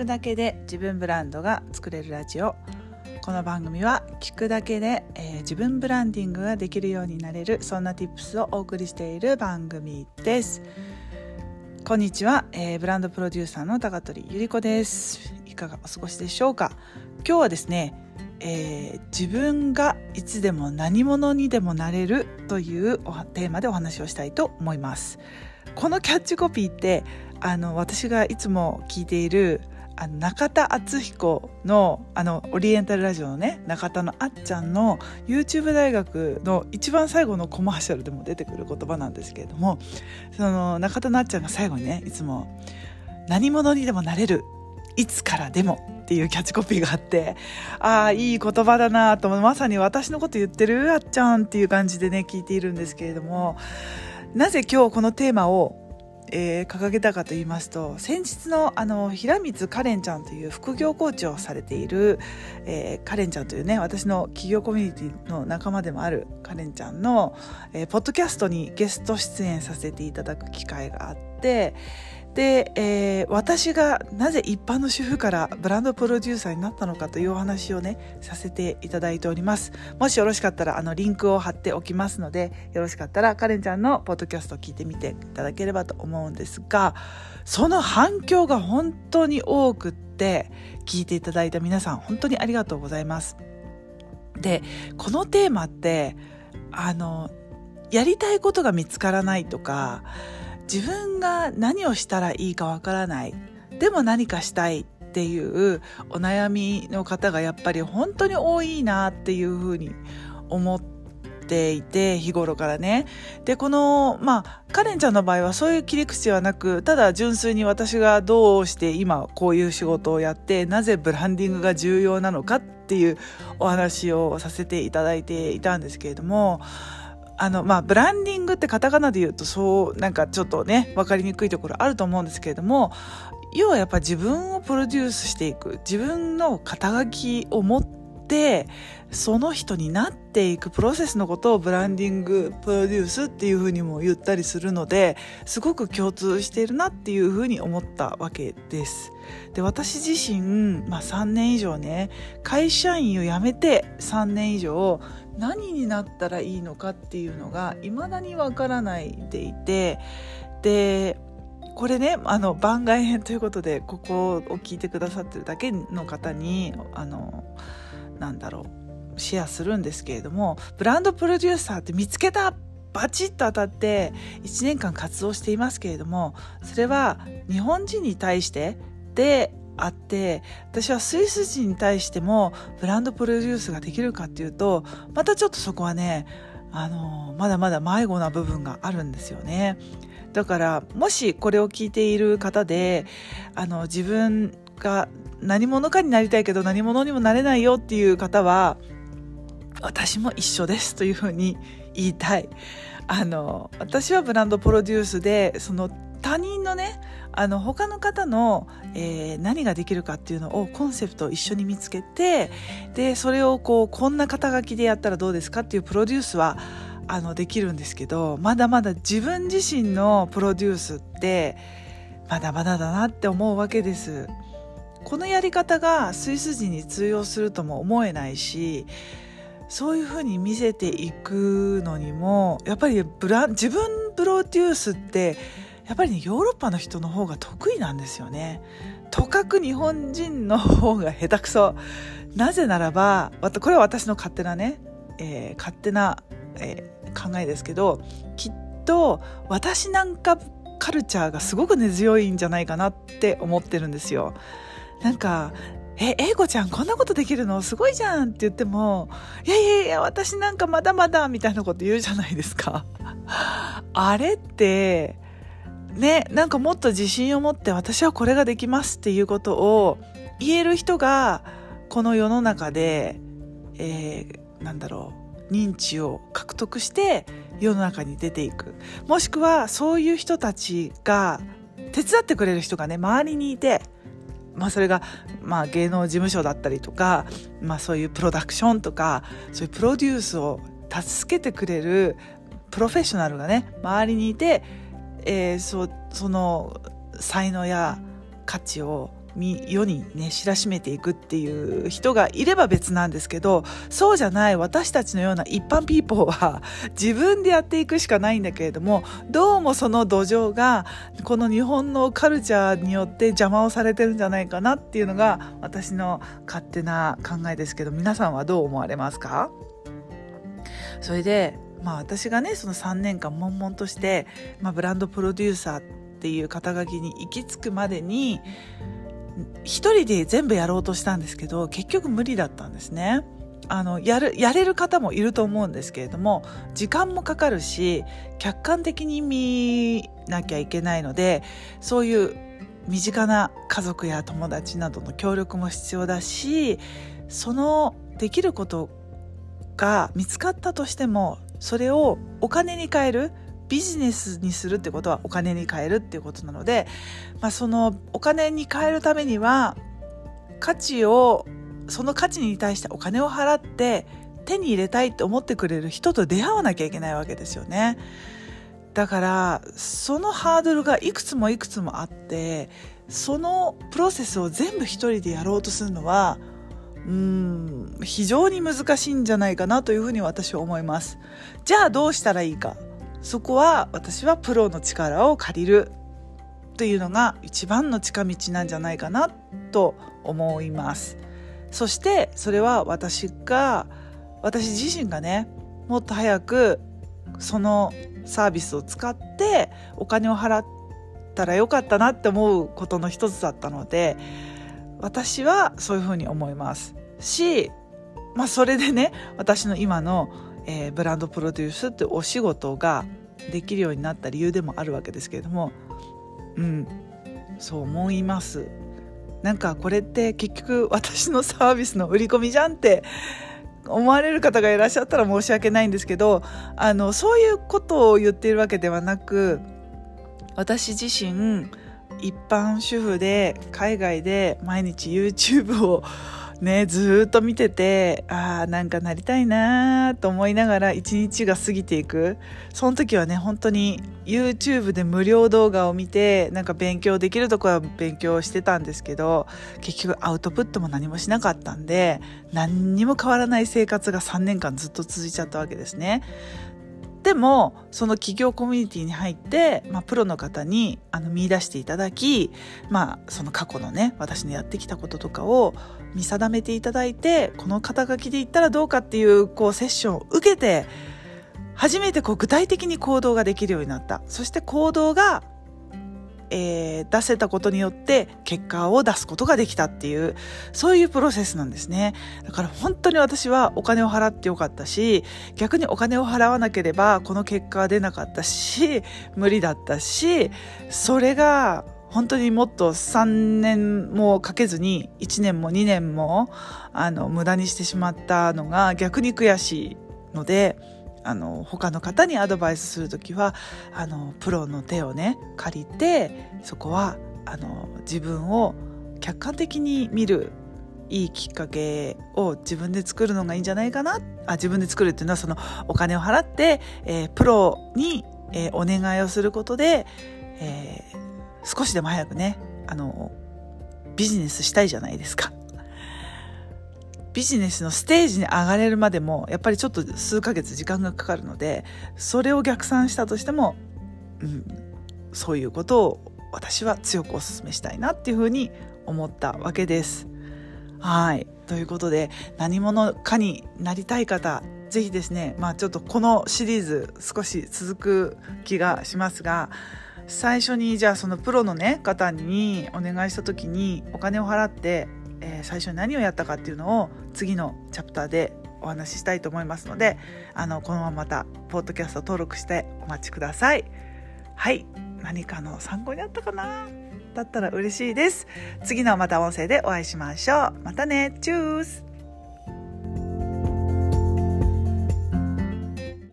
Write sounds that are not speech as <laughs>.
くだけで自分ブランドが作れるラジオ。この番組は聞くだけで、えー、自分ブランディングができるようになれるそんな tips をお送りしている番組です。こんにちは、えー、ブランドプロデューサーの高取ゆり子です。いかがお過ごしでしょうか？今日はですね、えー、自分がいつでも何者にでもなれるというテーマでお話をしたいと思います。このキャッチコピーってあの私がいつも聞いているあの中田敦彦のあのオリエンタルラジオのね中田のあっちゃんの YouTube 大学の一番最後のコマーシャルでも出てくる言葉なんですけれどもその中田のあっちゃんが最後にねいつも「何者にでもなれるいつからでも」っていうキャッチコピーがあってああいい言葉だなとまさに私のこと言ってるあっちゃんっていう感じでね聞いているんですけれどもなぜ今日このテーマをえー、掲げたかと言いますと先日のあの平光カレンちゃんという副業コーチをされている、えー、カレンちゃんというね私の企業コミュニティの仲間でもあるカレンちゃんの、えー、ポッドキャストにゲスト出演させていただく機会があってで、えー、私がなぜ一般の主婦からブランドプロデューサーになったのかというお話をねさせていただいております。もしよろしかったらあのリンクを貼っておきますのでよろしかったらカレンちゃんのポッドキャストを聞いてみていただければと思うんですがその反響が本当に多くって聞いていただいた皆さん本当にありがとうございます。でこのテーマってあのやりたいことが見つからないとか自分が何をしたらいいかわからない。でも何かしたいっていうお悩みの方がやっぱり本当に多いなっていうふうに思っていて日頃からね。でこのまあカレンちゃんの場合はそういう切り口はなくただ純粋に私がどうして今こういう仕事をやってなぜブランディングが重要なのかっていうお話をさせていただいていたんですけれどもあの、まあ、ブランディングってカタカナで言うと、そう、なんかちょっとね、わかりにくいところあると思うんですけれども、要はやっぱ自分をプロデュースしていく、自分の肩書きを持って、その人になっていくプロセスのことをブランディングプロデュースっていうふうにも言ったりするのですごく共通しているなっていうふうに思ったわけです。で私自身、まあ、3年以上ね会社員を辞めて3年以上何になったらいいのかっていうのが未だにわからないでいてでこれねあの番外編ということでここを聞いてくださってるだけの方にあのなんだろうシェアするんですけれどもブランドプロデューサーって見つけたバチッと当たって1年間活動していますけれどもそれは日本人に対してであって私はスイス人に対してもブランドプロデュースができるかっていうとまたちょっとそこはねあのまだまだ迷子な部分があるんですよね。だからもしこれを聞いている方であの自分が何者かになりたいけど何者にもなれないよっていう方は私も一緒ですというふうに <laughs> 言いたい。あの私はブランドプロデュースでその他人のねあの他の方の、えー、何ができるかっていうのをコンセプト一緒に見つけてでそれをこうこんな肩書きでやったらどうですかっていうプロデュースはあのできるんですけどまだまだ自分自身のプロデュースってまだまだだなって思うわけです。このやり方がスイス人に通用するとも思えないしそういうふうに見せていくのにもやっぱりブラ自分プロデュースってやっぱりねヨーロッパの人の方が得意なんですよね。とかく日本人の方が下手くそ。なぜならばこれは私の勝手なね、えー、勝手な、えー、考えですけどきっと私なんかカルチャーがすごく根強いんじゃないかなって思ってるんですよ。なんかえ、英子ちゃんこんなことできるのすごいじゃんって言っても、いやいやいや、私なんかまだまだみたいなこと言うじゃないですか。あれって、ね、なんかもっと自信を持って私はこれができますっていうことを言える人がこの世の中で、えー、なんだろう認知を獲得して世の中に出ていく。もしくはそういう人たちが手伝ってくれる人がね周りにいてまあそれが、まあ、芸能事務所だったりとか、まあ、そういうプロダクションとかそういうプロデュースを助けてくれるプロフェッショナルがね周りにいてえー、そその才能や価値を世にね知らしめていくっていう人がいれば別なんですけどそうじゃない私たちのような一般ピーポーは自分でやっていくしかないんだけれどもどうもその土壌がこの日本のカルチャーによって邪魔をされてるんじゃないかなっていうのが私の勝手な考えですけど皆さんはどう思われますか？それでまあ私がねその3年間悶々として、まあ、ブランドプロデューサーっていう肩書きに行き着くまでに一人で全部やろうとしたんですけど結局無理だったんですね。あのやるやれる方もいると思うんですけれども時間もかかるし客観的に見なきゃいけないのでそういう身近な家族や友達などの協力も必要だしそのできることが見つかったとしてもそれをお金に変えるビジネスにするってことはお金に変えるっていうことなので、まあ、そのお金に変えるためには価値をその価値に対してお金を払って手に入れたいって思ってくれる人と出会わなきゃいけないわけですよね。だからそのハードルがいくつもいくつもあってそのプロセスを全部一人でやろうとするのはうん。非常に難しいんじゃないかなというふうに私は思います。じゃあどうしたらいいか。そこは私はプロの力を借りるというのが一番の近道なんじゃないかなと思います。そしてそれは私が私自身がねもっと早くそのサービスを使ってお金を払ったらよかったなって思うことの一つだったので私はそういうふうに思います。し、まあ、それでね私の今の、えー、ブランドプロデュースってお仕事ができるようになった理由でもあるわけですけれどもうんそう思います。なんかこれって結局私のサービスの売り込みじゃんって思われる方がいらっしゃったら申し訳ないんですけどあのそういうことを言っているわけではなく私自身一般主婦で海外で毎日 YouTube をね、ずっと見てて、ああ、なんかなりたいなと思いながら一日が過ぎていく。その時はね、本当に YouTube で無料動画を見て、なんか勉強できるとこは勉強してたんですけど、結局アウトプットも何もしなかったんで、何にも変わらない生活が3年間ずっと続いちゃったわけですね。でもその企業コミュニティに入って、まあ、プロの方にあの見出していただき、まあ、その過去のね私のやってきたこととかを見定めていただいてこの肩書きで言ったらどうかっていうこうセッションを受けて初めてこう具体的に行動ができるようになった。そして行動がえー、出せたことによって結果を出すことができたっていうそういうプロセスなんですね。だから本当に私はお金を払ってよかったし逆にお金を払わなければこの結果は出なかったし無理だったしそれが本当にもっと3年もかけずに1年も2年もあの無駄にしてしまったのが逆に悔しいのであの他の方にアドバイスする時はあのプロの手をね借りてそこはあの自分を客観的に見るいいきっかけを自分で作るのがいいんじゃないかなあ自分で作るっていうのはそのお金を払って、えー、プロに、えー、お願いをすることで、えー、少しでも早くねあのビジネスしたいじゃないですか。ビジネスのステージに上がれるまでもやっぱりちょっと数ヶ月時間がかかるのでそれを逆算したとしても、うん、そういうことを私は強くお勧めしたいなっていうふうに思ったわけです。はいということで何者かになりたい方ぜひですねまあちょっとこのシリーズ少し続く気がしますが最初にじゃあそのプロのね方にお願いした時にお金を払ってえー、最初に何をやったかっていうのを次のチャプターでお話ししたいと思いますのであのこのまままたポッドキャスト登録してお待ちください。はい。何かの参考になったかな？だったら嬉しいです。次のまた音声でお会いしましょう。またね。チュース。